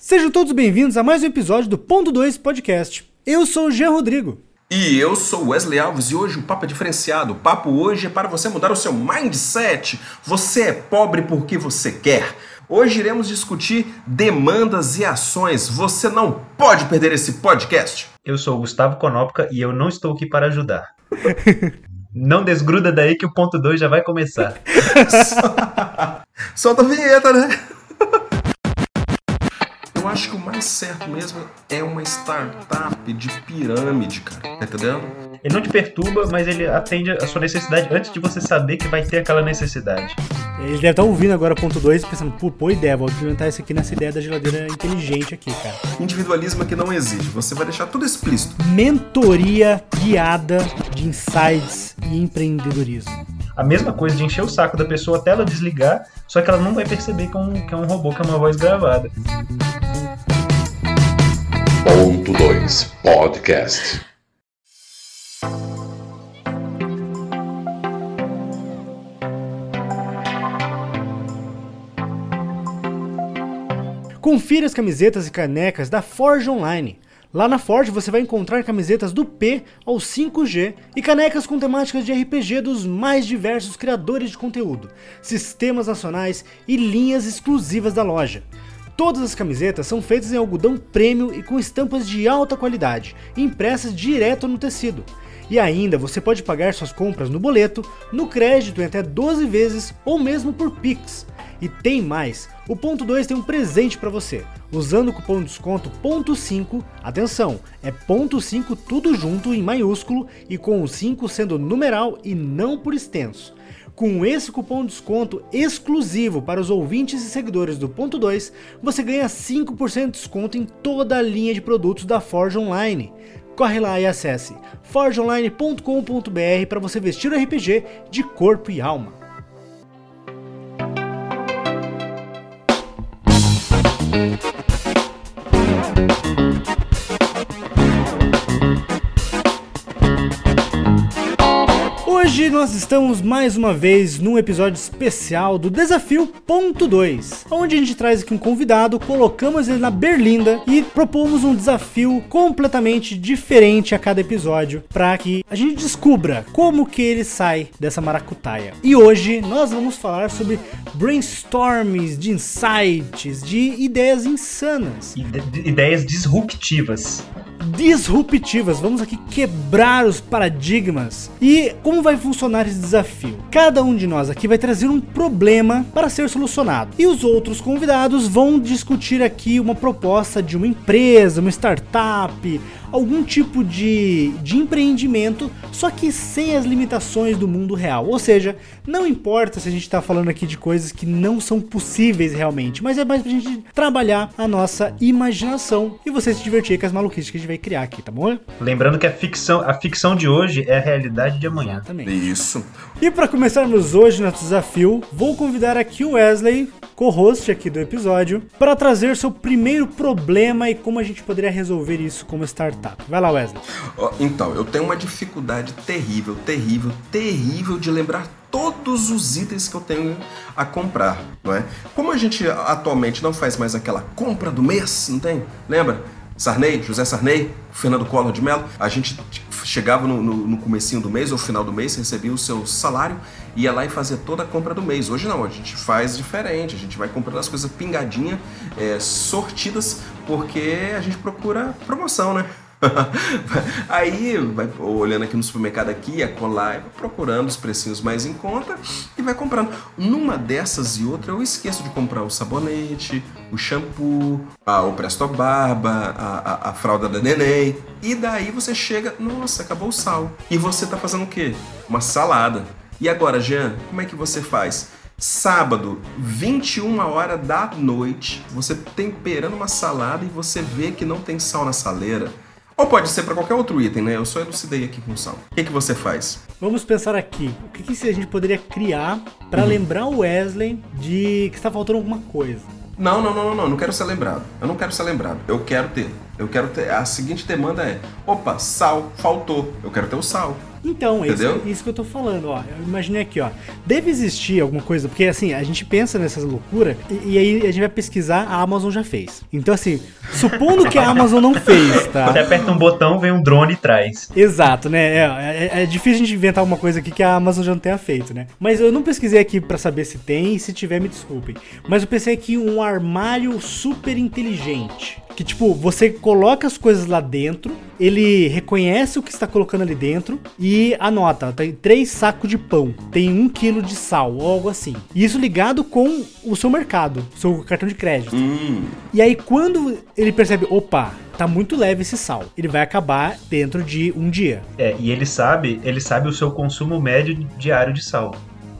Sejam todos bem-vindos a mais um episódio do Ponto 2 Podcast. Eu sou o Jean Rodrigo. E eu sou Wesley Alves e hoje o papo é diferenciado. O papo hoje é para você mudar o seu mindset. Você é pobre porque você quer. Hoje iremos discutir demandas e ações. Você não pode perder esse podcast. Eu sou o Gustavo Konopka e eu não estou aqui para ajudar. não desgruda daí que o ponto 2 já vai começar. Solta a vinheta, né? Eu acho que o mais certo mesmo é uma startup de pirâmide, cara. Tá entendendo? Ele não te perturba, mas ele atende a sua necessidade antes de você saber que vai ter aquela necessidade. Ele deve estar ouvindo agora ponto 2 pensando, pô, boa ideia, vou implementar isso aqui nessa ideia da geladeira inteligente aqui, cara. Individualismo que não existe. Você vai deixar tudo explícito. Mentoria guiada de insights e empreendedorismo. A mesma coisa de encher o saco da pessoa até ela desligar, só que ela não vai perceber que é um, que é um robô, que é uma voz gravada. Ponto 2 Podcast. Confira as camisetas e canecas da Forge Online. Lá na Forge você vai encontrar camisetas do P ao 5G e canecas com temáticas de RPG dos mais diversos criadores de conteúdo, sistemas nacionais e linhas exclusivas da loja. Todas as camisetas são feitas em algodão prêmio e com estampas de alta qualidade, impressas direto no tecido. E ainda você pode pagar suas compras no boleto, no crédito em até 12 vezes ou mesmo por Pix. E tem mais, o ponto 2 tem um presente para você. Usando o cupom de desconto ponto 5, atenção, é ponto 5 tudo junto em maiúsculo e com o 5 sendo numeral e não por extenso. Com esse cupom de desconto exclusivo para os ouvintes e seguidores do ponto 2, você ganha 5% de desconto em toda a linha de produtos da Forge Online. Corre lá e acesse forgeonline.com.br para você vestir o RPG de corpo e alma. Hoje nós estamos mais uma vez num episódio especial do Desafio Ponto 2, onde a gente traz aqui um convidado, colocamos ele na berlinda e propomos um desafio completamente diferente a cada episódio para que a gente descubra como que ele sai dessa maracutaia. E hoje nós vamos falar sobre brainstorms de insights, de ideias insanas, Ide ideias disruptivas disruptivas. Vamos aqui quebrar os paradigmas. E como vai funcionar esse desafio? Cada um de nós aqui vai trazer um problema para ser solucionado. E os outros convidados vão discutir aqui uma proposta de uma empresa, uma startup, algum tipo de, de empreendimento, só que sem as limitações do mundo real. Ou seja, não importa se a gente está falando aqui de coisas que não são possíveis realmente, mas é mais pra gente trabalhar a nossa imaginação e você se divertir com as maluquices que a gente vai criar aqui, tá bom? Lembrando que a ficção, a ficção de hoje é a realidade de amanhã. Também. Isso. E para começarmos hoje nosso desafio, vou convidar aqui o Wesley, co-host aqui do episódio, para trazer seu primeiro problema e como a gente poderia resolver isso como startup. Vai lá, Wesley. Então, eu tenho uma dificuldade terrível, terrível, terrível de lembrar todos os itens que eu tenho a comprar, não é? Como a gente atualmente não faz mais aquela compra do mês, não tem? Lembra? Sarney, José Sarney, Fernando Collor de Mello, a gente chegava no, no, no comecinho do mês ou final do mês, recebia o seu salário, ia lá e fazia toda a compra do mês. Hoje não, a gente faz diferente, a gente vai comprando as coisas pingadinha, é, sortidas, porque a gente procura promoção, né? Aí, vai olhando aqui no supermercado aqui, a colar, procurando os precinhos mais em conta e vai comprando. Numa dessas e outra, eu esqueço de comprar o sabonete, o shampoo, a, o Presto Barba, a, a, a fralda da neném. E daí você chega, nossa, acabou o sal. E você tá fazendo o quê? Uma salada. E agora, Jean, como é que você faz? Sábado, 21 horas da noite, você temperando uma salada e você vê que não tem sal na saleira. Ou pode ser para qualquer outro item, né? Eu só elucidei aqui com sal. O que, que você faz? Vamos pensar aqui. O que, que a gente poderia criar para uhum. lembrar o Wesley de que está faltando alguma coisa? Não, não, não, não, não. Não quero ser lembrado. Eu não quero ser lembrado. Eu quero ter. Eu quero ter. A seguinte demanda é: opa, sal, faltou. Eu quero ter o sal. Então, é isso, isso que eu tô falando, ó. Eu imaginei aqui, ó. Deve existir alguma coisa, porque assim, a gente pensa nessas loucuras e, e aí a gente vai pesquisar, a Amazon já fez. Então, assim, supondo que a Amazon não fez, tá? Você aperta um botão, vem um drone e traz. Exato, né? É, é- é difícil a gente inventar uma coisa aqui que a Amazon já não tenha feito, né? Mas eu não pesquisei aqui pra saber se tem, e se tiver, me desculpem. Mas eu pensei aqui um armário super inteligente. Que, tipo, você coloca as coisas lá dentro, ele reconhece o que está colocando ali dentro e anota, tem três sacos de pão, tem um quilo de sal, ou algo assim. E isso ligado com o seu mercado, seu cartão de crédito. Hum, E aí, quando ele percebe, opa, tá muito leve esse sal, ele vai acabar dentro de um dia. É, e ele sabe, ele sabe o seu consumo médio diário de sal.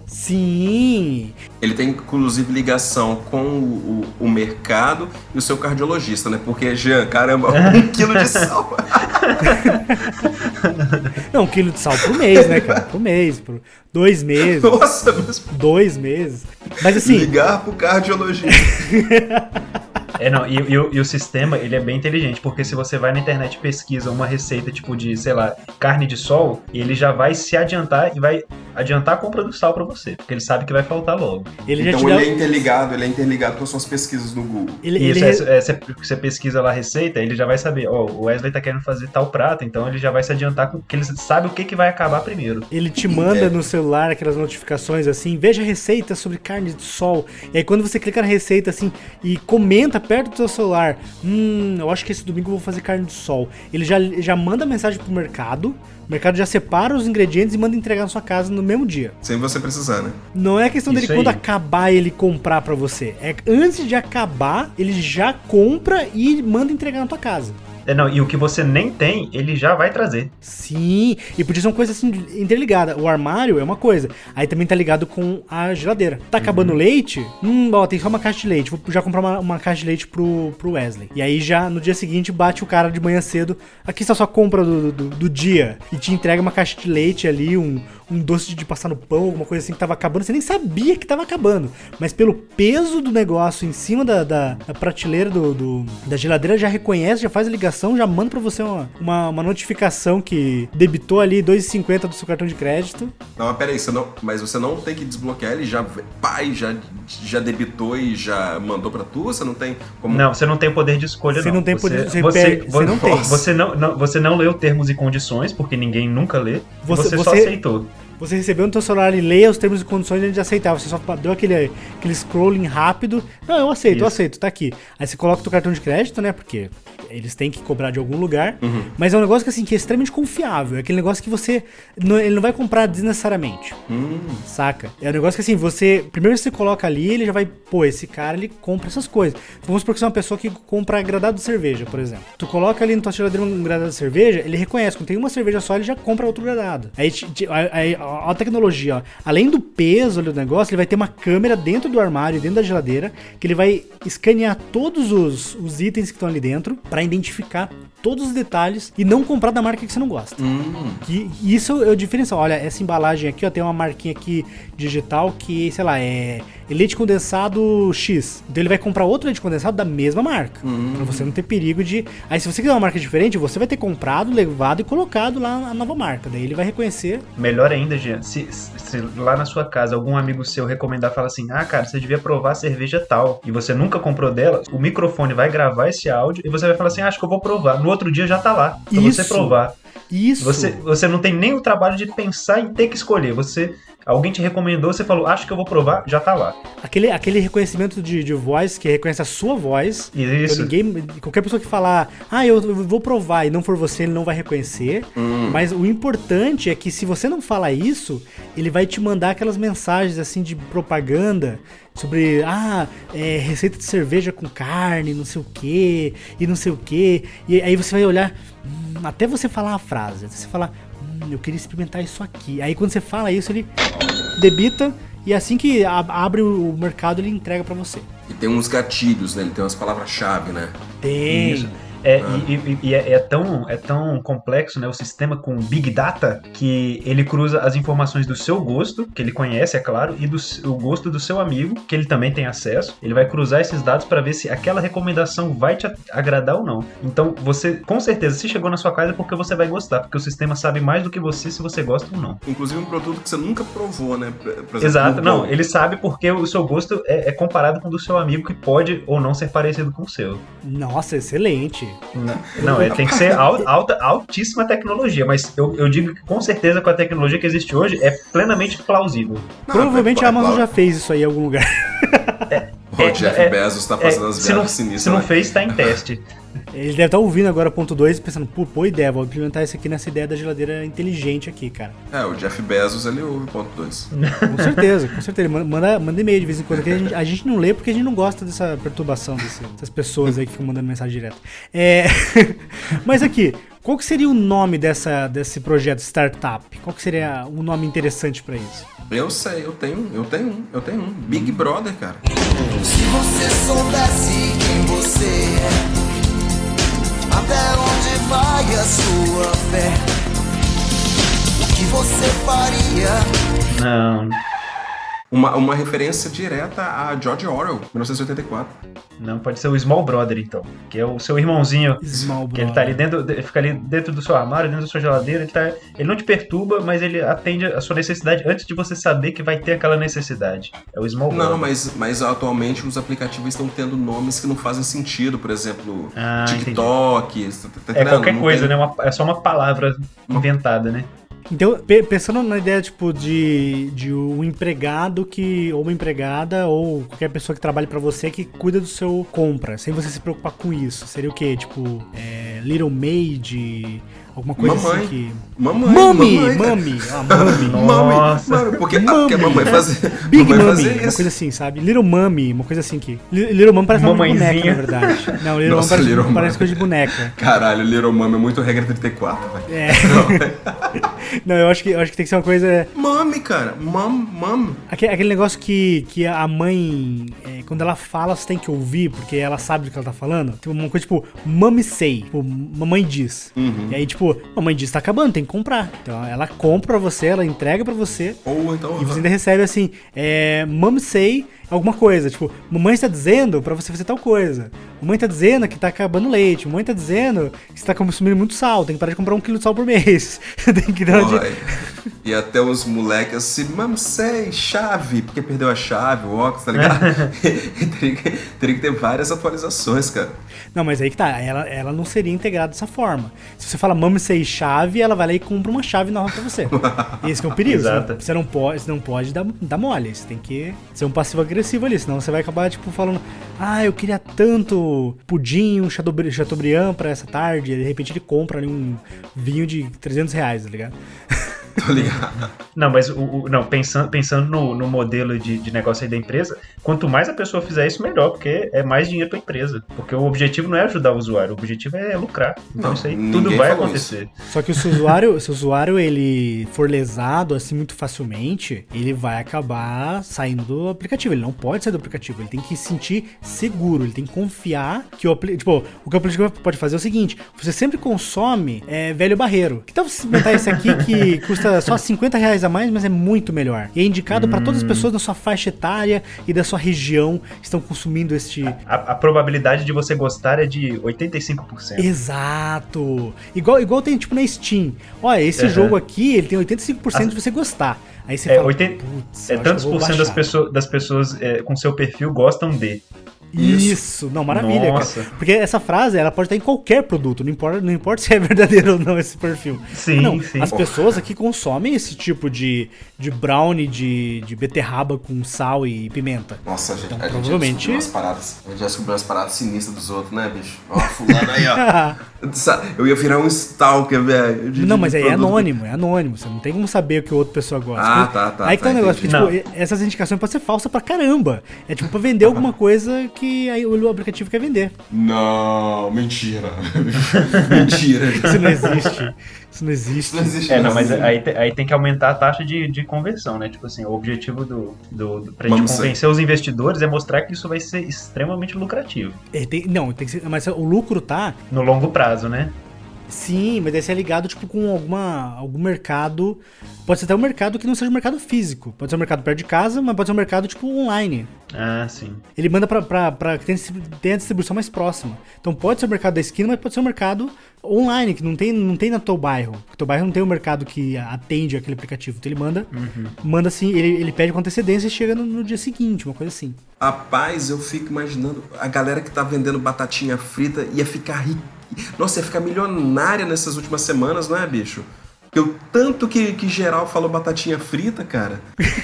Sim, ele tem inclusive ligação com o, o- o mercado e o seu cardiologista, né? Porque, Jean, caramba, um quilo de sal. não, um quilo de sal por mês, né, cara? Por mês, por dois meses, Nossa, mas dois meses. Mas assim, ligar pro cardiologista. É, não, e, e o- e o sistema, ele é bem inteligente, porque se você vai na internet e pesquisa uma receita, tipo de, sei lá, carne de sol, ele já vai se adiantar e vai adiantar a compra do sal pra você, porque ele sabe que vai faltar logo. ele já Então ele dá. é interligado, ele é interligado com as suas pesquisas no Google. Ele, E ele, isso, é, é, você, você pesquisa lá a receita, ele já vai saber, ó, o Wesley tá querendo fazer tal prato, então ele já vai se adiantar, com- porque ele sabe o que, que vai acabar primeiro. ele te manda É. no celular aquelas notificações assim, veja receita sobre carne de sol. E aí quando você clica na receita assim e comenta perto do seu celular, hum, eu acho que esse domingo eu vou fazer carne de sol. Ele já, já manda mensagem pro mercado, o mercado já separa os ingredientes e manda entregar na sua casa no mesmo dia. Sem você precisar, né? Não é questão dele Isso quando aí. acabar ele comprar pra você. É antes de acabar, ele já compra e manda entregar na tua casa. É, não, e o que você nem tem, ele já vai trazer. Sim, e podia ser uma coisa assim interligada. O armário é uma coisa, aí também tá ligado com a geladeira. Tá acabando o leite? Hum, ó, tem só uma caixa de leite. Vou já comprar uma, uma caixa de leite pro, pro Wesley. E aí já no dia seguinte bate o cara de manhã cedo. Aqui está a sua compra do, do, do dia. E te entrega uma caixa de leite ali, um, um doce de passar no pão, alguma coisa assim que tava acabando. Você nem sabia que tava acabando. Mas pelo peso do negócio em cima da, da, da prateleira do, do- da geladeira, já reconhece, já faz a ligação, já manda pra você uma, uma, uma notificação que debitou ali 2,50 do seu cartão de crédito. Não, mas peraí, você não, mas você não tem que desbloquear ele já, pai, já, já debitou e já mandou pra tu? Você não tem como. Não, você não tem poder de escolha, Você não. não tem poder- você você, perde- você não tem. Você não, não- você não leu termos e condições, porque ninguém nunca lê. Você- Você, só você- aceitou. Você recebeu no teu celular e leia os termos e condições antes de aceitar. Você só deu aquele, aquele scrolling rápido. Não, eu aceito, eu Isso. aceito, tá aqui. Aí você coloca o teu cartão de crédito, né? Porque eles têm que cobrar de algum lugar. Uhum. Mas é um negócio que, assim, que é extremamente confiável. É aquele negócio que você. não- ele não vai comprar desnecessariamente. Hum, Saca? É um negócio que assim, você. Primeiro você coloca ali, ele já vai. Pô, esse cara ele compra essas coisas. Vamos supor que você é uma pessoa que compra gradado de cerveja, por exemplo. Tu coloca ali na tua geladeira um gradado de cerveja, ele reconhece. Quando tem uma cerveja só, ele já compra outro gradado. Aí, aí, ó, a tecnologia, ó. Além do peso ali do negócio, ele vai ter uma câmera dentro do armário, dentro da geladeira, que ele vai escanear todos os, os itens que estão ali dentro pra identificar todos os detalhes e não comprar da marca que você não gosta. hum. Que isso é o diferencial. Olha, essa embalagem aqui, ó, tem uma marquinha aqui digital que, sei lá, é leite condensado X. Então ele vai comprar outro leite condensado da mesma marca. Pra você não ter perigo de. Aí, se você quiser uma marca diferente, você vai ter comprado, levado e colocado lá a nova marca. Daí ele vai reconhecer. Melhor ainda, Jean, se, se lá na sua casa algum amigo seu recomendar, fala assim, ah, cara, você devia provar a cerveja tal, e você nunca comprou dela, o microfone vai gravar esse áudio e você vai falar assim, ah, acho que eu vou provar. No outro dia já tá lá, pra você Isso. provar. Isso. Você, você não tem nem o trabalho de pensar em ter que escolher. Você, alguém te recomendou, você falou, acho que eu vou provar, já tá lá. Aquele, aquele reconhecimento de, de voz que reconhece a sua voz. E Então, isso. ninguém, qualquer pessoa que falar, ah, eu, vou provar e não for você, ele não vai reconhecer. Mas o importante é que se você não fala isso, ele vai te mandar aquelas mensagens assim de propaganda sobre, ah, é, receita de cerveja com carne, não sei o que, e não sei o que. E aí você vai olhar, hum, até você falar a frase, até você falar, hum, eu queria experimentar isso aqui. Aí quando você fala isso, ele debita. E assim que abre o mercado, ele entrega pra você. E tem uns gatilhos, né? Ele tem umas palavras-chave, né? Tem. Isso. É, e, e- e é, é tão, é tão complexo, né, o sistema com Big Data, que ele cruza as informações do seu gosto, que ele conhece, é claro, e do o gosto do seu amigo, que ele também tem acesso. Ele vai cruzar esses dados para ver se aquela recomendação vai te agradar ou não. Então, você, com certeza, se chegou na sua casa é porque você vai gostar, porque o sistema sabe mais do que você se você gosta ou não. Inclusive um produto que você nunca provou, né? Por exemplo, Exato, não, ele sabe porque o seu gosto é, é comparado com o do seu amigo que pode ou não ser parecido com o seu. Nossa, excelente. Não, é, tem que ser al- alta, altíssima tecnologia, mas eu, eu digo que com certeza com a tecnologia que existe hoje é plenamente plausível. Não, Provavelmente é a Amazon claro. já fez isso aí em algum lugar. O É, Jeff é, Bezos tá É, fazendo as se, não, viagens se sinistras. não né? fez, tá em teste. Ele deve estar ouvindo agora ponto 2 e pensando, pô, boa ideia, vou implementar isso aqui nessa ideia da geladeira inteligente aqui, cara. É, o Jeff Bezos, ele ouve ponto 2. Com certeza, com certeza. Ele Manda, manda e-mail de vez em quando. que a, gente, a gente não lê porque a gente não gosta dessa perturbação desse- dessas pessoas aí que ficam mandando mensagem direto. É, mas aqui, qual que seria o nome dessa, desse projeto startup? Qual que seria um nome interessante pra isso? Eu sei, eu tenho, eu tenho um, eu tenho um. Big Brother, cara. Se você soubesse quem você é, até onde vai a sua fé, o que você faria? Não, Uma, uma referência direta a George Orwell, 1984. não pode ser o Small Brother, então. Que é o seu irmãozinho. Small Que ele tá ali dentro, de- fica ali dentro do seu armário, dentro da sua geladeira, ele, tá, ele não te perturba, mas ele atende a sua necessidade antes de você saber que vai ter aquela necessidade. É o Small Brother. Não, mas, mas atualmente os aplicativos estão tendo nomes que não fazem sentido, por exemplo, Ah, TikTok. tá- tá É qualquer Não coisa, tem- né? Uma- é só uma palavra inventada, né? Então, pe- pensando na ideia, tipo, de, de um empregado que, ou uma empregada, ou qualquer pessoa que trabalhe pra você que cuida do seu compra, sem você se preocupar com isso. Seria o quê? Tipo, é, Little Maid, alguma coisa Mamãe. assim que... Mamãe, Mami! mamãe. Mami! Ah, mami! Mami, Nossa. mami, porque, ah, porque a mamãe fazia. Big mamãe Mummy, fazia uma coisa assim, sabe? Little Mummy, uma coisa assim que. Li- Little Mummy parece nome de boneca, Mamãezinha. na verdade. Não, Little Nossa, Mummy parece, Little parece coisa de boneca. Caralho, Little Mama é muito regra 34, velho. É. Não, eu acho que, eu acho que tem que ser uma coisa. Mami, cara. Mam, mam. Aquele, aquele negócio que, que a mãe, é, quando ela fala, você tem que ouvir, porque ela sabe do que ela tá falando. Tipo, uma coisa tipo, mami say, tipo, mamãe diz. Uhum. E aí, tipo, mamãe diz, tá acabando, tem que comprar. Então ela compra pra você, ela entrega pra você. Ou então. E você ainda recebe assim, é, mom say alguma coisa. Tipo, mamãe está dizendo pra você fazer tal coisa. Mamãe tá dizendo que tá acabando leite. Mamãe tá dizendo que você tá consumindo muito sal. Tem que parar de comprar um quilo de sal por mês. tem que dar de... e até os moleques assim, mam sei, chave, porque perdeu a chave, o óculos, tá ligado? teria, que, teria que ter várias atualizações, cara. Não, mas aí que tá. Ela, ela não seria integrada dessa forma. Se você fala mom say chave, ela vai lá e compra uma chave nova pra você. Esse que é o perigo. Você Exato. não, você não pode, você não pode dar, dar mole. Você tem que ser um passivo-agressivo ali. Senão você vai acabar, tipo, falando: Ah, eu queria tanto pudim, um Chateaubriand Chateaubriand pra essa tarde. E de repente ele compra ali um vinho de 300 reais, tá ligado? Tô ligado. Não, mas o, o- não, pensando, pensando no, no modelo de, de negócio aí da empresa, quanto mais a pessoa fizer isso, melhor, porque é mais dinheiro pra empresa. Porque o objetivo não é ajudar o usuário, o objetivo é lucrar. Então Não, isso aí tudo vai acontecer. Só que se o usuário, se o usuário ele for lesado assim muito facilmente, ele vai acabar saindo do aplicativo. Ele não pode sair do aplicativo. Ele tem que se sentir seguro. Ele tem que confiar que o aplicativo. Tipo, o que o aplicativo pode fazer é o seguinte: você sempre consome é, velho barreiro. Que tal você experimentar esse aqui que custa só 50 reais a mais, mas é muito melhor? E é indicado pra todas as pessoas da sua faixa etária e da sua região que estão consumindo este. A, a probabilidade de você gostar é de 85%. Exato. Igual, igual tem tipo na Steam. Olha, esse Uhum. jogo aqui, ele tem 85% de você gostar. Aí você É, fala, 80 putz, É, tantos por cento das, pessoas- das pessoas é, com seu perfil gostam de. Isso. não, maravilha, Nossa. cara. Porque essa frase, ela pode estar em qualquer produto, não importa, não importa se é verdadeiro ou não esse perfil. Sim, não, sim. As pessoas aqui consomem esse tipo de, de brownie de, de beterraba com sal e pimenta. Nossa, a gente, Então, a gente já provavelmente- descobriu umas paradas. A gente já descobriu umas paradas sinistras dos outros, né, bicho? Ó, fulano aí, ó. Eu ia virar um stalker, velho. de- Não, mas aí é anônimo, é anônimo. Você não tem como saber o que a outra pessoa gosta. Ah, tá, tá, Aí que tá tá, o negócio, porque, tipo, essas indicações podem ser falsas pra caramba. É tipo pra vender alguma coisa que aí o aplicativo quer vender. Não, mentira. mentira. Isso não existe. Isso não existe. Não existe É, não, mas aí, aí tem que aumentar a taxa de, de conversão, né? Tipo assim, o objetivo do, do, do pra gente convencer os investidores é mostrar que isso vai ser extremamente lucrativo. É, tem- não, tem que ser, mas o lucro tá No longo prazo, né? Sim, mas deve ser ligado tipo com alguma algum mercado. Pode ser até um mercado que não seja um mercado físico. Pode ser um mercado perto de casa, mas pode ser um mercado tipo online. Ah, sim. Ele manda pra, pra, pra que tenha a distribuição mais próxima. Então pode ser o mercado da esquina, mas pode ser um mercado online, que não tem, não tem no teu bairro. O teu bairro não tem um mercado que atende aquele aplicativo. Então ele manda, manda assim, ele, ele pede com antecedência e chega no, no dia seguinte, uma coisa assim. Rapaz, eu fico imaginando a galera que tá vendendo batatinha frita ia ficar rica. Nossa, ia ficar milionária nessas últimas semanas, não é, bicho? Porque o tanto que, que geral falou batatinha frita, cara.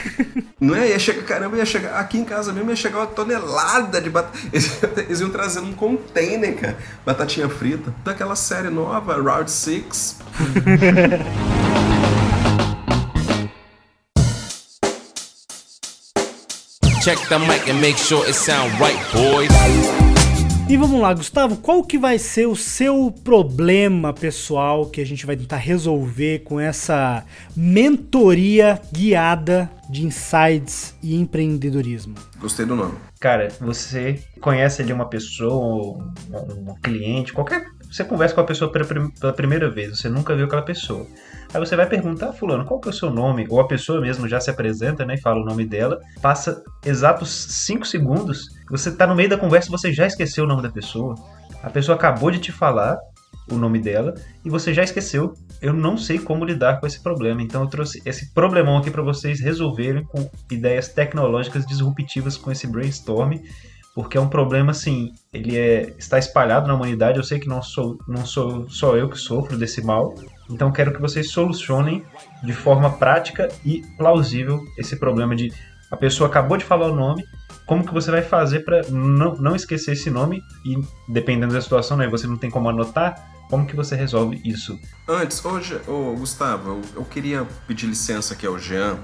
não é? Ia chegar, caramba, ia chegar. Aqui em casa mesmo ia chegar uma tonelada de batata. Eles, eles iam trazendo um container, cara. Batatinha frita. Daquela série nova, Round 6. Check the mic and make sure it sound right, boys. E vamos lá, Gustavo, qual que vai ser o seu problema pessoal que a gente vai tentar resolver com essa mentoria guiada de insights e empreendedorismo? Gostei do nome. Cara, você conhece ali uma pessoa, um, cliente, qualquer. Você conversa com a pessoa pela primeira vez, você nunca viu aquela pessoa. Aí você vai perguntar, fulano, qual que é o seu nome? Ou a pessoa mesmo já se apresenta, né, e fala o nome dela. Passa exatos 5 segundos, você tá no meio da conversa você já esqueceu o nome da pessoa. A pessoa acabou de te falar o nome dela e você já esqueceu. Eu não sei como lidar com esse problema, então eu trouxe esse problemão aqui para vocês resolverem com ideias tecnológicas disruptivas com esse brainstorm, porque é um problema assim, ele é, está espalhado na humanidade. Eu sei que não sou, não sou só eu que sofro desse mal, então quero que vocês solucionem de forma prática e plausível esse problema de a pessoa acabou de falar o nome, como que você vai fazer para não, não esquecer esse nome e dependendo da situação, né, você não tem como anotar, como que você resolve isso? Antes, hoje, ô Gustavo, eu, eu queria pedir licença aqui ao Jean.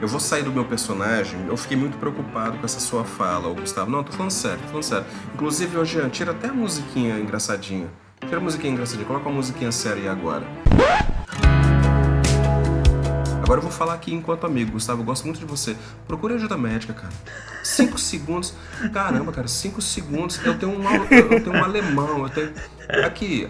Eu vou sair do meu personagem. Eu fiquei muito preocupado com essa sua fala, Gustavo. Não, tô falando sério, tô falando sério. Inclusive, ô Jean, tira até a musiquinha engraçadinha. Tira a musiquinha engraçadinha, coloca uma musiquinha séria aí agora. Agora eu vou falar aqui enquanto amigo, Gustavo. Eu gosto muito de você. Procure ajuda médica, cara. Cinco segundos. Caramba, cara, cinco segundos. Eu tenho um, eu tenho um alemão. Eu tenho. Aqui,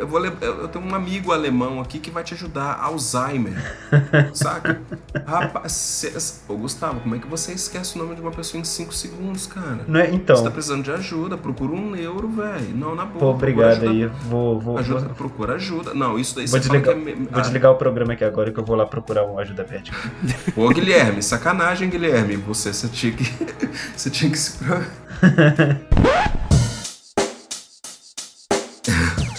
eu, vou, eu tenho um amigo alemão aqui que vai te ajudar. Alzheimer. Saca? Rapaz, cê- ô Gustavo, como é que você esquece o nome de uma pessoa em cinco segundos, cara? Não é? Você tá Então, precisando de ajuda, procura um neuro, velho. Não, na boa. pô, obrigado procura aí. ajuda- Vou, vou, Ajuda, vou, procura ajuda. Não, isso daí vou você desligar, é... vou Ah, desligar o programa aqui agora que eu vou lá procurar uma ajuda médica. Ô, Guilherme, sacanagem, Guilherme. Você, você tinha que. Você tinha que se.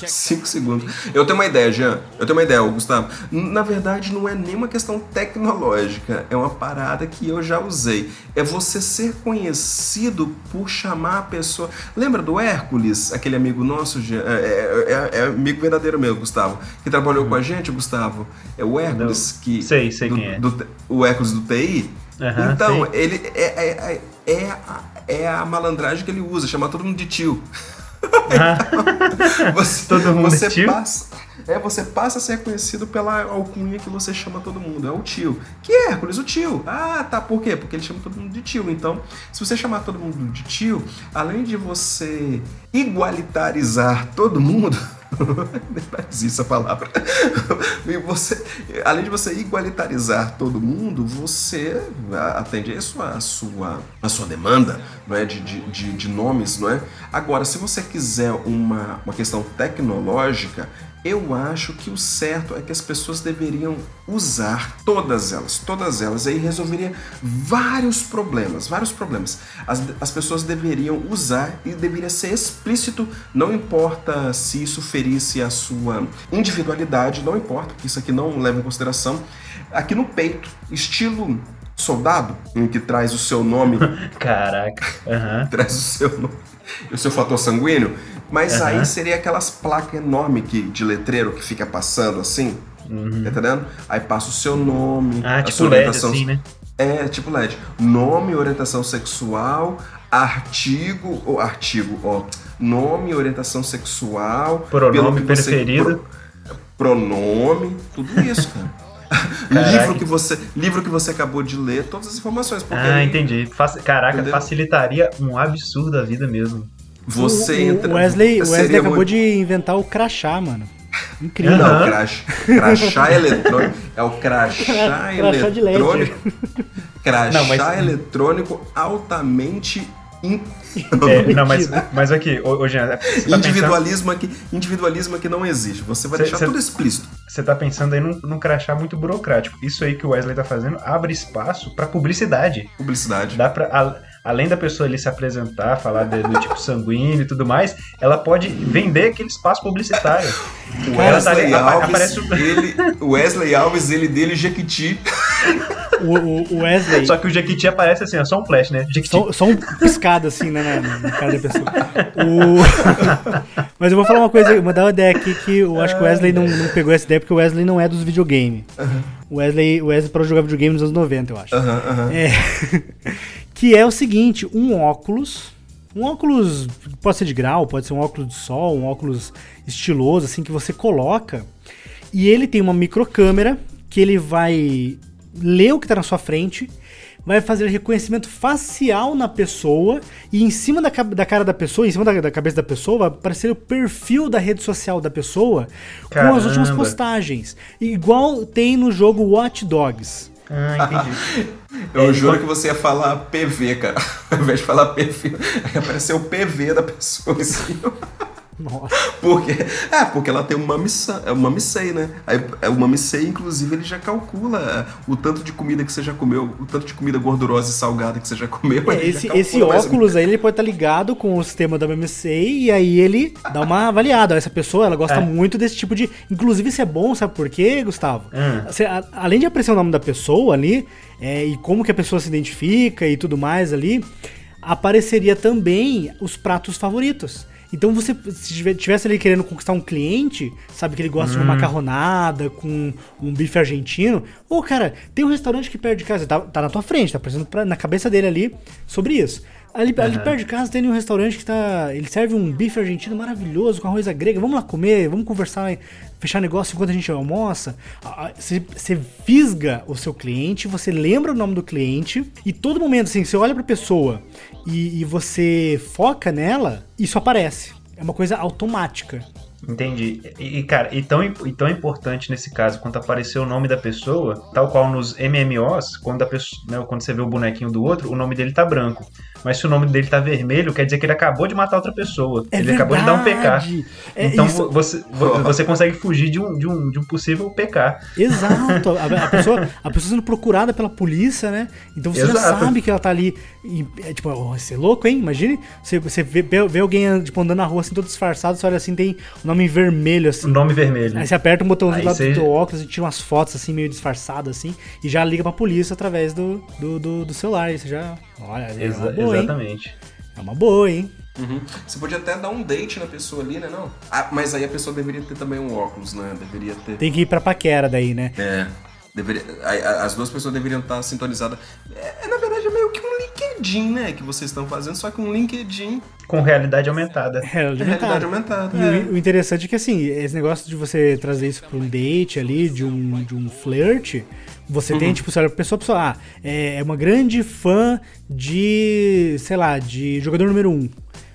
Pro- Cinco segundos. Eu tenho uma ideia, Jean. Eu tenho uma ideia, Gustavo. Na verdade, não é nenhuma questão tecnológica. É uma parada que eu já usei. É você ser conhecido por chamar a pessoa. Lembra do Hércules, aquele amigo nosso, Jean? É, é- é- é amigo verdadeiro meu, Gustavo. Que trabalhou com a gente, Gustavo. É o Hércules que. Sei, sei do- quem é. do- o Hércules do TI. Aham, então, sei. ele é, é, é, é a, é a malandragem que ele usa, chamar todo mundo de tio. Você, Todo mundo você é tio? Passa, é, você passa a ser conhecido pela alcunha que você chama todo mundo. É o tio. Que é Hércules, o tio. Ah, tá. Por quê? Porque ele chama todo mundo de tio. Então, se você chamar todo mundo de tio, além de você igualitarizar todo mundo. Nem existe essa palavra. E você, além de você igualitarizar todo mundo, você atende isso à sua, à sua demanda não é? de, de, de, de nomes. Não é? Agora, se você quiser uma, uma questão tecnológica, eu acho que o certo é que as pessoas deveriam usar todas elas, todas elas, aí resolveria vários problemas, vários problemas. As, as pessoas deveriam usar e deveria ser explícito, não importa se isso ferisse a sua individualidade, não importa, porque isso aqui não leva em consideração. Aqui no peito, estilo soldado, em que traz o seu nome Caraca. Aham. traz o seu nome, o seu fator sanguíneo, mas aí seria aquelas placas enormes que, de letreiro que fica passando assim, tá entendendo? Aí passa o seu nome, Ah, a tipo sua LED, orientação assim, né? é, tipo LED. Nome, orientação sexual, artigo, ou artigo, ó, nome, orientação sexual, Pronome preferido. pro- pronome, tudo isso, cara. Livro que você, livro que você acabou de ler, todas as informações, porque Ah, entendi. Caraca, Entendeu? facilitaria um absurdo a vida mesmo. você o, entra. o Wesley, o Wesley acabou muito- de inventar o crachá, mano. Incrível. Não, Aham. crachá, crachá eletrônico. É o crachá Crachá eletrônico. Crachá Não, mas- eletrônico altamente É, não, mas, mas aqui, Jean, você tá, pensando, individualismo, aqui, individualismo aqui não existe. Você vai Cê- deixar cê- tudo explícito. você tá pensando aí num, num crachá muito burocrático. Isso aí que o Wesley tá fazendo abre espaço pra publicidade. Publicidade. Dá pra, a- além da pessoa ali se apresentar, falar de- do tipo sanguíneo e tudo mais, ela pode vender aquele espaço publicitário. O Ela tá ali, Wesley Alves, aparece ele, o Wesley Alves, ele dele Jequiti. O, o- Wesley. Só que o Jequiti aparece assim, ó, só um flash, né? Jequiti. Só, só um piscado assim, né, na, na cara da pessoa. O- Mas eu vou falar uma coisa, vou dar uma ideia aqui que eu acho que o Wesley não, não pegou essa ideia porque o Wesley não é dos videogames. O Wesley, Wesley de jogar videogame nos anos 90, eu acho. Aham, aham. É, que é o seguinte, um óculos, um óculos pode ser de grau, pode ser um óculos de sol, um óculos estiloso assim que você coloca e ele tem uma microcâmera que ele vai ler o que está na sua frente, vai fazer reconhecimento facial na pessoa e em cima da, da cara da pessoa, em cima da, da cabeça da pessoa, vai aparecer o perfil da rede social da pessoa com as últimas Caramba. postagens, igual tem no jogo Watch Dogs. Ah, entendi. Eu É, juro que você ia falar PV, cara. Ao invés de falar perfil, apareceu o PV da pessoa em cima. Nossa. Porque, é, porque ela tem um mamissei, é um mamissei, né? Aí, é, o mamissei, inclusive, ele já calcula é, o tanto de comida que você já comeu, o tanto de comida gordurosa e salgada que você já comeu. É, ele já esse, esse óculos aí, ele pode estar ligado com o sistema da MMC e aí ele dá uma avaliada. Essa pessoa, ela gosta É. muito desse tipo de... Inclusive, isso é bom, sabe por quê, Gustavo? Hum. Você, a- além de aparecer o nome da pessoa ali, é, e como que a pessoa se identifica e tudo mais ali, apareceria também os pratos favoritos. Então você, se tivesse ali querendo conquistar um cliente, sabe que ele gosta de uma macarronada com um bife argentino, ou cara, tem um restaurante que perto de casa, tá, tá na tua frente, tá aparecendo pra- na cabeça dele ali sobre isso. Ali, ali perto de casa tem um restaurante que tá. Ele serve um bife argentino maravilhoso com arroz à grega. Vamos lá comer, vamos conversar, fechar negócio enquanto a gente almoça. Você, fisga o seu cliente, você lembra o nome do cliente, e todo momento, assim, você olha pra pessoa e, e você foca nela, isso aparece. É uma coisa automática. Entendi. E, e, cara, e tão, e tão importante nesse caso quanto aparecer o nome da pessoa, tal qual nos MMOs, quando, a pessoa, né, quando você vê o bonequinho do outro, o nome dele tá branco. Mas se o nome dele tá vermelho, quer dizer que ele acabou de matar outra pessoa. É ele acabou de dar um verdade. PK. É então isso. vo- você, vo- você consegue fugir de um, de um, de um possível PK. Exato. A, a pessoa, a pessoa sendo procurada pela polícia, né? Então você já Exato. sabe que ela tá ali. em- é, tipo, oh, você é louco, hein? Imagine. Você, você vê, vê- alguém tipo, andando na rua assim, todo disfarçado, você olha assim, tem o nome vermelho, O assim. nome vermelho. Aí você aperta um botãozinho lá do você- teu óculos e tira umas fotos assim, meio disfarçado assim, e já liga pra polícia através do, do, do, do celular. Aí você já. Olha, é Exa- uma boa, hein? exatamente. É uma boa, hein? Uhum. Você podia até dar um date na pessoa ali, né? Não? Ah, mas aí a pessoa deveria ter também um óculos, né? Deveria ter. Tem que ir pra paquera daí, né? É. Deveria, as duas pessoas deveriam estar sintonizadas. É, é, na verdade, é meio que um LinkedIn, né? Que vocês estão fazendo, só que um LinkedIn Com realidade aumentada. É, é realidade aumentada. E é. o, interessante é que, assim, esse negócio de você trazer isso pra um date ali, de um, de um flirt, você tem, tipo, você olha pra pessoa, a pessoa, ah, é, é uma grande fã de, sei lá, de jogador número um.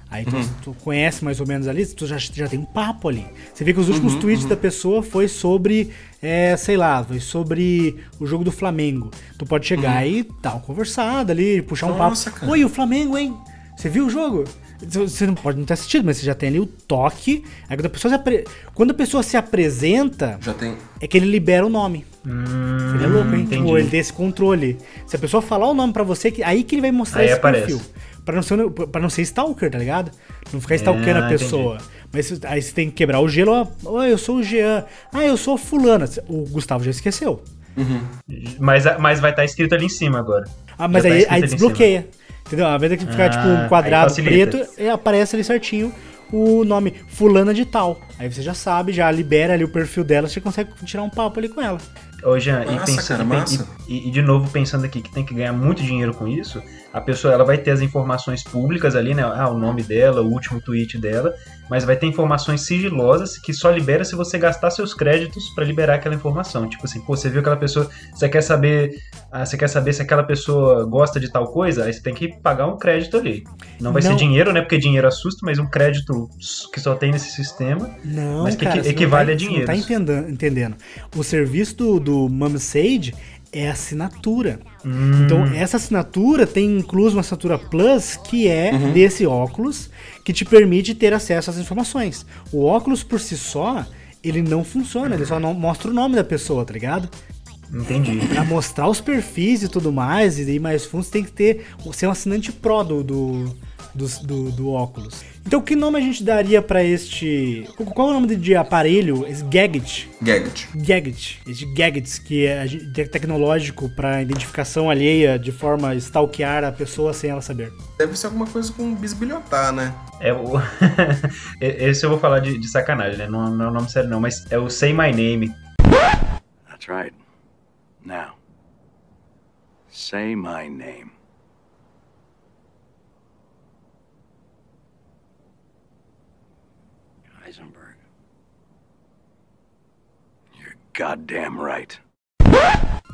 Aí tu, tu conhece mais ou menos ali, tu já, já tem um papo ali. Você vê que os últimos tweets da pessoa foi sobre, é, sei lá, foi sobre o jogo do Flamengo. Tu pode chegar e dar uma conversada ali, puxar um Nossa, papo. cara. Oi, o Flamengo, hein? Você viu o jogo? Você não pode não ter assistido, mas você já tem ali o toque. Aí quando a pessoa se, apre- quando a pessoa se apresenta, Já tem. é que ele libera o nome. Seria louco, hein? Hum, entendi. Tipo, ele tem esse controle. Se a pessoa falar o nome pra você, que- aí que ele vai mostrar Aí esse aparece. perfil. Pra não, ser, pra não ser stalker, tá ligado? Não ficar stalkando a Ah, pessoa. Mas se- aí você tem que quebrar o gelo. ó, eu sou o Jean. Ah, eu sou a fulana. O Gustavo já esqueceu. Mas, mas vai estar escrito ali em cima agora. Ah, mas Já tá aí, aí desbloqueia. Entendeu? Ao invés de ficar, Ah, tipo, um aí quadrado preto, é, aparece ali certinho o nome fulana de tal. Aí você já sabe, já libera ali o perfil dela, você consegue tirar um papo ali com ela. Ô, Jean, e, Massa, pensando, cara, e pen- massa. e, e de novo pensando aqui que tem que ganhar muito dinheiro com isso, a pessoa ela vai ter as informações públicas ali, né? Ah, o nome dela, o último tweet dela, mas vai ter informações sigilosas que só libera se você gastar seus créditos pra liberar aquela informação. Tipo assim, pô, você viu aquela pessoa, você quer saber, ah, você quer saber se aquela pessoa gosta de tal coisa, aí você tem que pagar um crédito ali. Não vai Não. ser dinheiro, né? Porque dinheiro assusta, mas um crédito que só tem nesse sistema. Não, Mas que cara, não equivale tá- a. Não tá entendendo, entendendo. O serviço do, do Mumsage é assinatura. Hum. Então, essa assinatura tem incluso uma assinatura Plus, que é Uhum. desse óculos, que te permite ter acesso às informações. O óculos por si só, ele não funciona, ele só não mostra o nome da pessoa, tá ligado? Entendi. Pra mostrar os perfis e tudo mais, e ir mais fundo, você tem que ter, ser um assinante Pro do, do, do, do- do óculos. Então, que nome a gente daria pra este. Qual é o nome de aparelho? Esse gadget. Gadget. Gadget. Esse gadgets que é te- tecnológico pra identificação alheia de forma a stalkear a pessoa sem ela saber. Deve ser alguma coisa com bisbilhotar, né? É o. Esse eu vou falar de, de sacanagem, né? Não, não é o nome sério, não, mas é o Say My Name. That's right. Now, say my name. Heisenberg. You're goddamn right.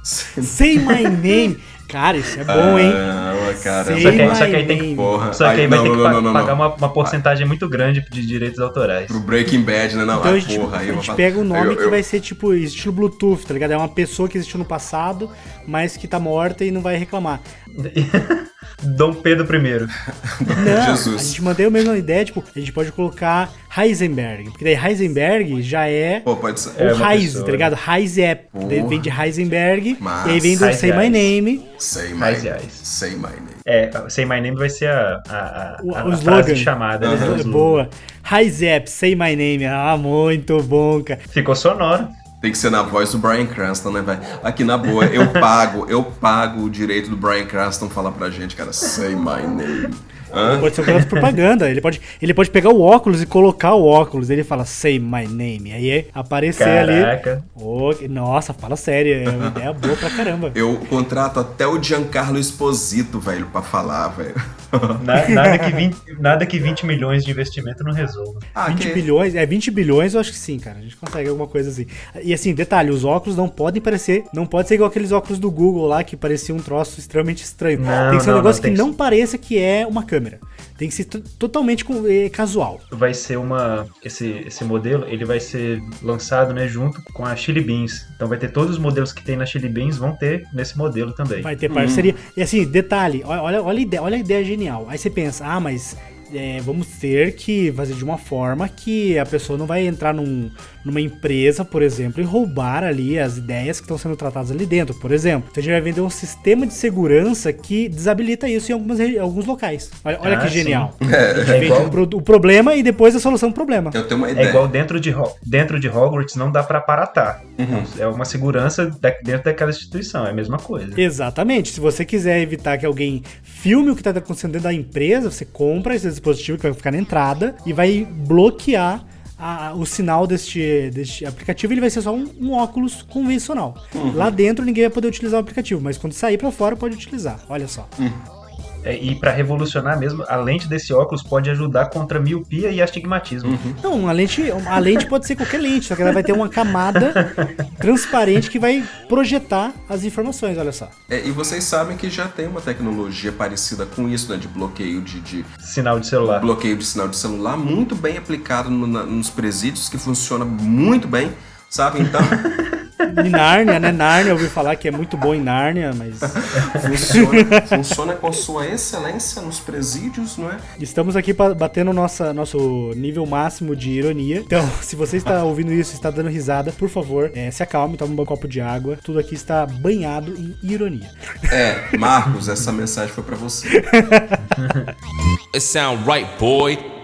Say my name! Cara, isso é bom, hein? Ah, cara. Só que, my só que aí tem que. Porra. Só que aí Ai, vai não, ter que não, não, pagar não. uma, uma porcentagem muito grande de direitos autorais. Pro Breaking Bad, né? Não, Então ah, a gente, porra, aí a gente pega um aí nome eu- que eu- vai ser tipo estilo Bluetooth, tá ligado? É uma pessoa que existiu no passado, mas que tá morta e não vai reclamar. Dom Pedro I. Não, Jesus. a gente mantém a mesma ideia, tipo, a gente pode colocar Heisenberg, porque daí Heisenberg já é Pô, pode ser. É o uma Heise, pessoa. tá ligado? Heisep. Daí Porra. vem de Heisenberg, Massa. e aí vem do Heise Say My. Name, Say my Mas, name. yes. Say my name. É, Say My Name vai ser a, a, a, o, a, o a slogan. frase chamada. né? Aham. O É slogan. boa. Heisep, Say My Name. Ah, muito bom, cara. Ficou sonoro. Tem que ser na voz do Brian Cranston, né, velho? Aqui na boa, eu pago, eu pago o direito do Brian Cranston falar pra gente, cara, say my name. Hã? Pode ser um de propaganda. Ele pode, ele pode pegar o óculos e colocar o óculos. Ele fala, say my name. Aí é aparecer ali. Caraca. Ô, que- nossa, fala sério. É uma ideia boa pra caramba. Eu contrato até o Giancarlo Esposito, velho, pra falar, velho. Na- nada, que 20, nada que 20 milhões de investimento não resolva. Ah, 20 que- bilhões, é 20 bilhões, eu acho que sim, cara. A gente consegue alguma coisa assim. E assim, detalhe, os óculos não podem parecer, não pode ser igual aqueles óculos do Google lá que parecia um troço extremamente estranho. Não, tem que ser um não, negócio não, que não pareça que é uma câmera. Tem que ser totalmente com- eh, casual. Vai ser uma. Esse, esse modelo ele vai ser lançado né, junto com a Chili Beans. Então vai ter todos os modelos que tem na Chili Beans vão ter nesse modelo também. Vai ter parceria. E assim, detalhe, olha, olha, olha a ideia, olha a ideia genial. Aí você pensa, ah, mas é, vamos ter que fazer de uma forma que a pessoa não vai entrar num- numa empresa, por exemplo, e roubar ali as ideias que estão sendo tratadas ali dentro, por exemplo. Então a gente vai vender um sistema de segurança que desabilita isso em algumas, alguns locais. Olha, olha Ah, que genial. A gente É vende igual- o pro- o problema e depois a solução do problema. Eu tenho uma É igual dentro de, dentro de Hogwarts não dá pra aparatar. Uhum. É uma segurança dentro daquela instituição, é a mesma coisa. Exatamente. Se você quiser evitar que alguém filme o que está acontecendo dentro da empresa, você compra esse dispositivo que vai ficar na entrada e vai bloquear a- o sinal deste, deste aplicativo. Ele vai ser só um, um óculos convencional. Lá dentro ninguém vai poder utilizar o aplicativo, mas quando sair para fora pode utilizar. Olha só. É, e pra revolucionar mesmo, a lente desse óculos pode ajudar contra miopia e astigmatismo. Não, a lente, a lente pode ser qualquer lente, só que ela vai ter uma camada transparente que vai projetar as informações. Olha só. É, e vocês sabem que já tem uma tecnologia parecida com isso, né? De bloqueio de, de Sinal de celular. bloqueio de sinal de celular, muito bem aplicado no- na- nos presídios, que funciona muito bem, sabe? Então, Em Nárnia, né? Nárnia, eu ouvi falar que é muito bom em Nárnia, mas funciona, funciona com sua excelência nos presídios, não é? Estamos aqui batendo nossa, nosso nível máximo de ironia. Então, se você está ouvindo isso e está dando risada, por favor, eh, se acalme, tome um bom copo de água. Tudo aqui está banhado em ironia. É, Marcos, essa mensagem foi pra você. It sound right, boy.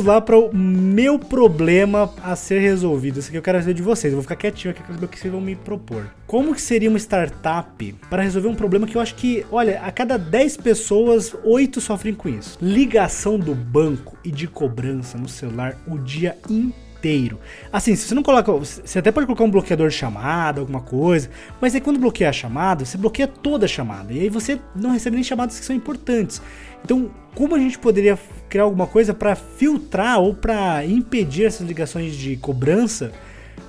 Vamos lá para o meu problema a ser resolvido. Isso aqui eu quero saber de vocês. Eu vou ficar quietinho aqui, quero saber o que vocês vão me propor. Como que seria uma startup para resolver um problema que eu acho que, olha, a cada 10 pessoas, 8 sofrem com isso? Ligação do banco e de cobrança no celular o dia inteiro. Assim, se você não coloca. Você até pode colocar um bloqueador de chamada, alguma coisa. Mas aí quando bloqueia a chamada, você bloqueia toda a chamada. E aí você não recebe nem chamadas que são importantes. Então, como a gente poderia criar alguma coisa para filtrar ou para impedir essas ligações de cobrança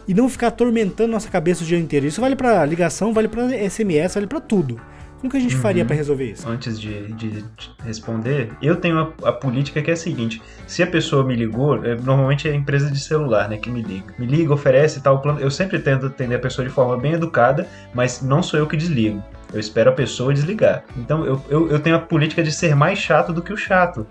e não ficar atormentando nossa cabeça o dia inteiro? Isso vale para ligação, vale para SMS, vale para tudo. Como que a gente faria para resolver isso? Antes de, de- de responder, eu tenho a, a política que é a seguinte: se a pessoa me ligou, é, normalmente é a empresa de celular, né, que me liga. Me liga, oferece tal plano. Eu sempre tento atender a pessoa de forma bem educada, mas não sou eu que desligo. Eu espero a pessoa desligar. Então eu, eu, eu tenho a política de ser mais chato do que o chato.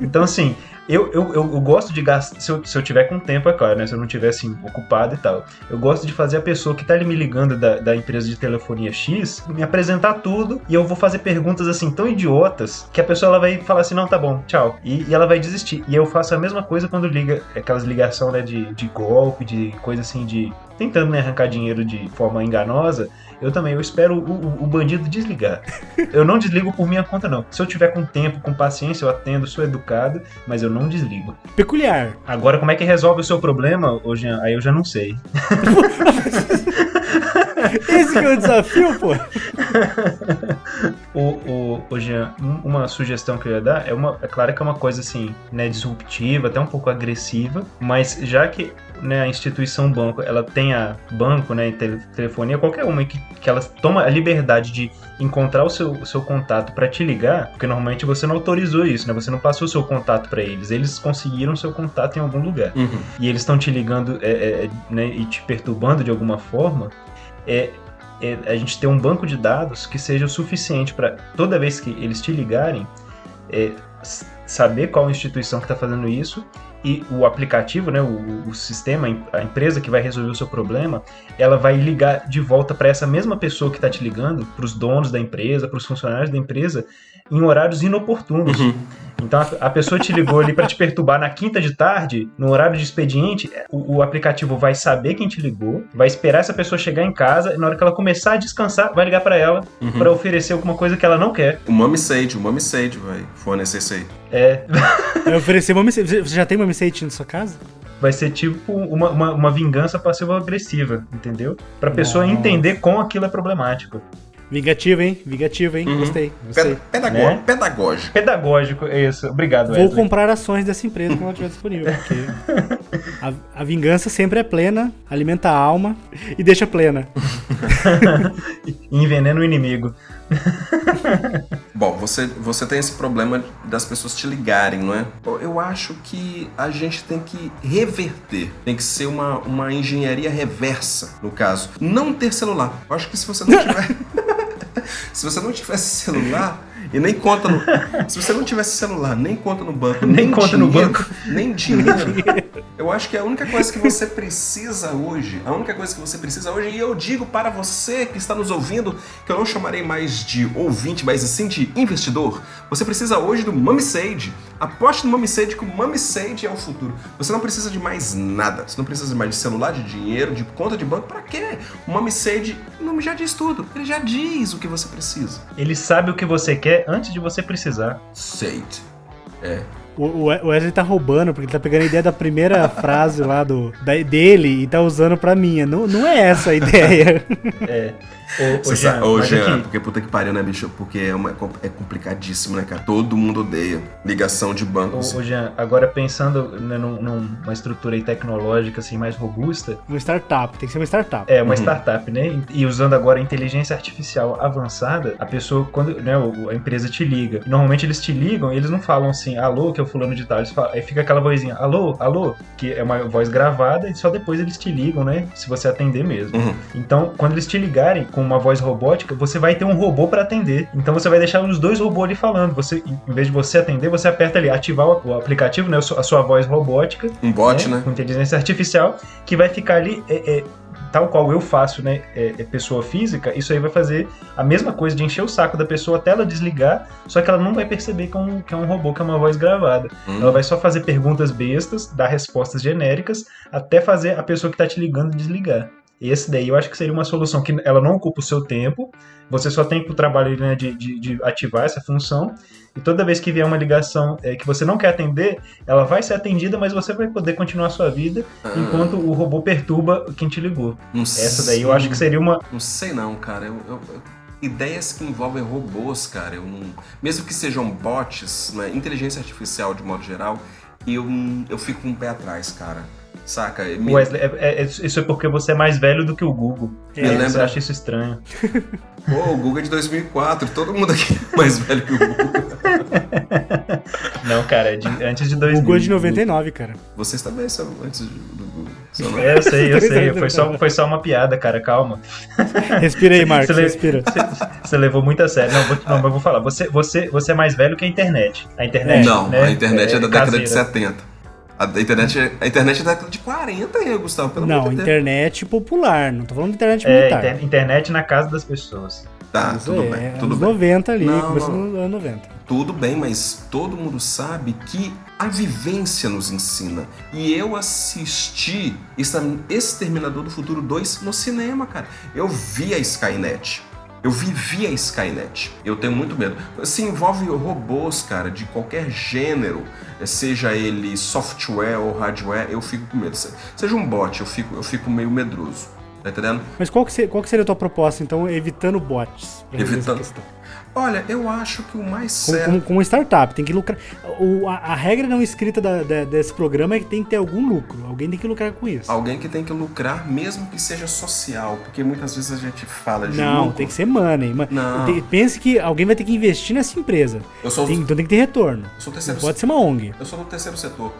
Então, assim, eu, eu, eu, eu gosto de gastar. Se eu, se eu tiver com tempo, é claro, né? Se eu não tiver assim, ocupado e tal. Eu gosto de fazer a pessoa que tá ali me ligando da, da empresa de telefonia X me apresentar tudo e eu vou fazer perguntas assim tão idiotas que a pessoa ela vai falar assim: não, tá bom, tchau. E, e ela vai desistir. E eu faço a mesma coisa quando liga aquelas ligação né, de, de golpe, de coisa assim, de. tentando né, arrancar dinheiro de forma enganosa. Eu também, eu espero o, o- o bandido desligar. Eu não desligo por minha conta, não. Se eu tiver com tempo, com paciência, eu atendo, sou educado, mas eu não desligo. Peculiar. Agora, como é que resolve o seu problema, ô Jean? Aí eu já não sei. Esse que é o desafio, pô. O, o, o Jean, um- uma sugestão que eu ia dar é uma. É claro que é uma coisa assim, né, disruptiva, até um pouco agressiva, mas já que né, a instituição banco ela tem a banco, né, tele- telefonia, qualquer uma que, que ela toma a liberdade de encontrar o seu, o seu contato para te ligar, porque normalmente você não autorizou isso, né? Você não passou o seu contato para eles, eles conseguiram o seu contato em algum lugar. Uhum. e eles estão te ligando é, é, é, né, e te perturbando de alguma forma, é, é a gente ter um banco de dados que seja o suficiente para toda vez que eles te ligarem, é, saber qual instituição que está fazendo isso e o aplicativo, né, o, o sistema, a empresa que vai resolver o seu problema, ela vai ligar de volta para essa mesma pessoa que está te ligando, para os donos da empresa, para os funcionários da empresa, em horários inoportunos. Uhum. Então a, a pessoa te ligou ali para te perturbar na quinta de tarde, no horário de expediente, o, o aplicativo vai saber quem te ligou, vai esperar essa pessoa chegar em casa e na hora que ela começar a descansar, vai ligar para ela Uhum. para oferecer alguma coisa que ela não quer. O Mami Sage, o Mami Sage vai fornecer isso aí. É, Eu oferecer uma Você você já tem uma Missate na sua casa? vai ser tipo uma, uma, uma vingança passiva-agressiva, entendeu? Pra pessoa Nossa. entender como aquilo é problemático. Vingativo, hein? Vingativo, hein? Uhum. Gostei, gostei. pedagó- Né? Pedagógico. Pedagógico, é isso. Obrigado, Vou Wesley. comprar ações dessa empresa quando ela estiver disponível, porque a, a vingança sempre é plena, alimenta a alma e deixa plena. Envenena o inimigo. Bom, você, você tem esse problema das pessoas te ligarem, não é? Eu acho que a gente tem que reverter. Tem que ser uma, uma engenharia reversa, no caso. Não ter celular. Eu acho que se você não tiver. Se você não tivesse celular. E nem conta no. Se você não tivesse celular, nem conta no banco, Nem conta no dinheiro, banco. Nem dinheiro. Eu acho que a única coisa que você precisa hoje, a única coisa que você precisa hoje, e eu digo para você que está nos ouvindo, que eu não chamarei mais de ouvinte, mas sim de investidor, você precisa hoje do Mami Sage. Aposte no Mami Sage, que o Mami Sage é o futuro. Você não precisa de mais nada. Você não precisa mais de celular, de dinheiro, de conta de banco. Para quê? O Mami Sage, o nome já diz tudo. Ele já diz o que você precisa. Ele sabe o que você quer antes de você precisar. Sage. É. O, o We- o Wesley tá roubando, porque ele tá pegando a ideia da primeira frase lá do, da- dele e tá usando pra minha. Não, não é essa a ideia. É. Ô, Jean, sabe- Ô, Jean, aqui- porque puta que pariu, né, bicho? Porque é, uma- é complicadíssimo, né, cara? Todo mundo odeia ligação de banco. assim. Ô, ô, Jean, agora pensando né, num- numa estrutura aí tecnológica assim mais robusta, Uma startup, tem que ser uma startup. é uma Uhum. startup, né? E usando agora a inteligência artificial avançada, a pessoa quando né, a empresa te liga, normalmente eles te ligam, e eles não falam assim, alô, que é o fulano de tal, eles falam, aí fica aquela vozinha, alô, alô, que é uma voz gravada e só depois eles te ligam, né? Se você atender mesmo. Uhum. Então, quando eles te ligarem com uma voz robótica, você vai ter um robô para atender. Então você vai deixar os dois robôs ali falando. Você, em vez de você atender, você aperta ali ativar o aplicativo, né, a sua- voz robótica, Um bot, né? com inteligência artificial, que vai ficar ali é, é, tal qual eu faço, né, é, é pessoa física, isso aí vai fazer a mesma coisa de encher o saco da pessoa até ela desligar, só que ela não vai perceber que é um, que é um robô, que é uma voz gravada. Hum. Ela vai só fazer perguntas bestas, dar respostas genéricas, até fazer a pessoa que tá te ligando desligar. Esse daí eu acho que seria uma solução que ela não ocupa o seu tempo, você só tem o trabalho né, de, de, de ativar essa função, e toda vez que vier uma ligação é, que você não quer atender, ela vai ser atendida, mas você vai poder continuar a sua vida Ah. enquanto o robô perturba quem te ligou. Não Essa daí eu sei. acho que seria uma. Não sei não, cara. Eu, eu- eu- ideias que envolvem robôs, cara. Eu não- mesmo que sejam bots, né, inteligência artificial de modo geral, eu, eu fico com um pé atrás, cara. Saca? Me- Wesley, é- é- é- isso é porque você é mais velho do que o Google. Me Você lembra- acha isso estranho. Pô, o Google é de 2004. Todo mundo aqui é mais velho que o Google. Não, cara, é de- antes de 2000. Google é de 99, cara. Vocês também são antes do Google. São, não? É, eu sei, eu sei. Foi só, foi só uma piada, cara, calma. Respira aí, Marcos, Você respira. Você levou muito a sério. Não, vou, não, mas eu vou falar. Você, você, você é mais velho que a internet. A internet. Não, né, a internet é, da década de caseira. 70. A, internet é, a internet é da década de 40, hein, Gustavo? Pelo Não, internet popular, não tô falando de internet É, militar. inter- internet na casa das pessoas. Tá, Isso tudo é, bem, anos tudo bem. 90 ali, Não, começando não. nos anos 90. Tudo bem, mas todo mundo sabe que a vivência nos ensina. E eu assisti Exter- Exterminador do Futuro 2 no cinema, cara. Eu vi a Skynet. Eu vivi a Skynet. Eu tenho muito medo. Se envolve robôs, cara, de qualquer gênero, seja ele software ou hardware, eu fico com medo. Se- Seja um bot, eu fico, eu fico meio medroso. Tá entendendo? Mas qual que, seria, qual que seria a tua proposta, então, evitando bots? Evitando-? Olha, eu acho que o mais Como, certo. como, como startup, tem que lucrar. O, a, a regra não escrita da- da- desse programa é que tem que ter algum lucro. Alguém tem que lucrar com isso. Alguém que tem que lucrar, mesmo que seja social, porque muitas vezes a gente fala de Não, lucro. tem que ser money. Não. tem- pense que alguém vai ter que investir nessa empresa. Eu sou, Tem- então tem que ter retorno. pode ser uma ONG. Eu sou do terceiro setor.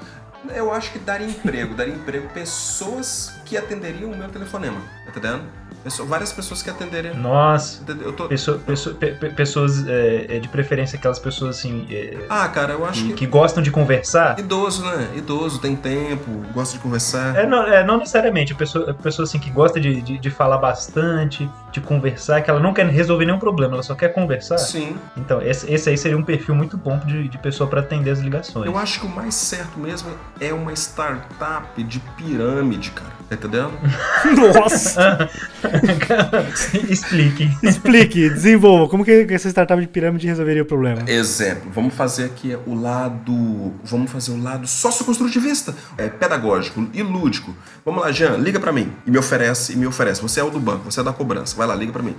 Eu acho que daria emprego, daria emprego pessoas que atenderiam o meu telefonema, tá entendendo? Pessoa- várias pessoas que atenderiam. Nossa. Eu tô... Pessoa- pessoa- pe- pe- pessoas, é, é, de preferência, aquelas pessoas assim, é, Ah, cara, eu acho que, que... que gostam de conversar. Idoso, né? Idoso, tem tempo, gosta de conversar. É, não, é, não necessariamente, a pessoa, a pessoa assim, que gosta de, de, de falar bastante, de conversar, que ela não quer resolver nenhum problema, ela só quer conversar. Sim. Então, esse, esse aí seria um perfil muito bom de, de pessoa para atender as ligações. Eu acho que o mais certo mesmo é uma startup de pirâmide, cara. Tá entendendo? Nossa! Explique. Explique, desenvolva. Como que essa startup de pirâmide resolveria o problema? Exemplo, vamos fazer aqui o lado. Vamos fazer o lado socioconstrutivista, é, pedagógico e lúdico. Vamos lá, Jean, liga pra mim e me oferece, e me oferece. Você é o do banco, você é da cobrança. Vai lá, liga pra mim.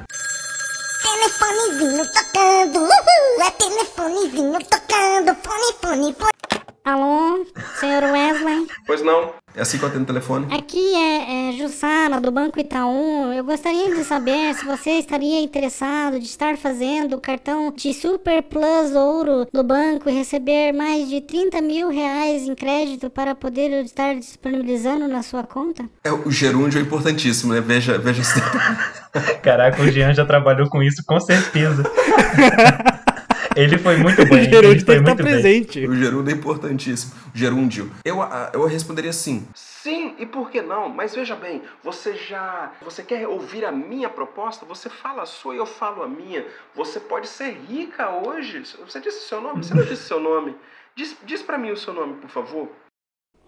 Telefonezinho tocando, uhul, é telefonezinho tocando, fone, fone, fone. Alô, senhor Wesley? Pois não? É assim que eu atendo o telefone? Aqui é, é Jussara, do Banco Itaú. Eu gostaria de saber se você estaria interessado de estar fazendo o cartão de Super Plus Ouro do banco e receber mais de 30 mil reais em crédito para poder estar disponibilizando na sua conta? É, o gerúndio é importantíssimo, né? Veja, veja se. Caraca, o Jean já trabalhou com isso, com certeza. Ele foi muito O bem. Gerúndio foi tem que estar muito bem. presente. O gerúndio é importantíssimo. Gerúndio. Eu, ah, eu responderia sim. Sim, e por que não? Mas veja bem, você já. Você quer ouvir a minha proposta? Você fala a sua e eu falo a minha. Você pode ser rica hoje. Você disse seu nome? Você não disse seu nome. Diz, diz pra mim o seu nome, por favor.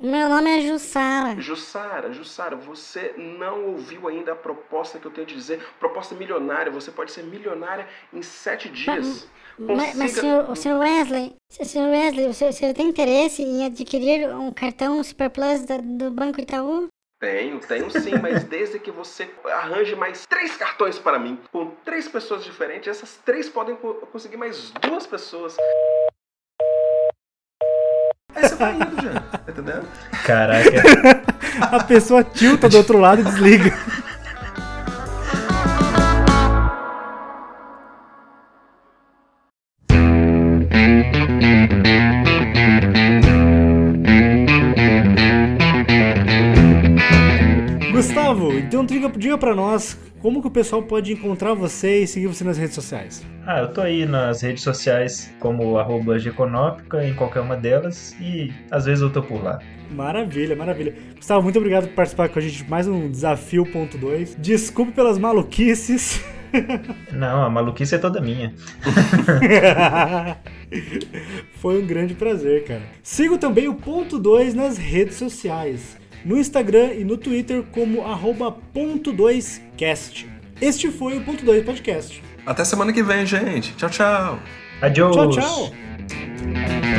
Meu nome é Jussara. Jussara, Jussara, você não ouviu ainda a proposta que eu tenho de dizer. Proposta milionária. Você pode ser milionária em sete dias. Mas, mas Consiga- senhor, o senhor Wesley, se- senhor Wesley, o senhor, o senhor tem interesse em adquirir um cartão Super Plus da- do Banco Itaú? Tenho, tenho sim, mas desde que você arranje mais três cartões para mim, com três pessoas diferentes, essas três podem co- conseguir mais duas pessoas. Aí você vai indo já, tá entendendo? Caraca. A pessoa tilta do outro lado e desliga. Gustavo, então diga, diga pra nós como que o pessoal pode encontrar você e seguir você nas redes sociais. Ah, eu tô aí nas redes sociais como arroba Geconópica, em qualquer uma delas, e às vezes eu tô por lá. Maravilha, maravilha. Gustavo, muito obrigado por participar com a gente de mais um Desafio Ponto 2. Desculpe pelas maluquices. Não, a maluquice é toda minha. Foi um grande prazer, cara. Sigo também o Ponto 2 nas redes sociais. No Instagram e no Twitter como arroba ponto 2cast. Este foi o Ponto 2 Podcast. Até semana que vem, gente. Tchau, tchau. Adiós. Tchau, tchau.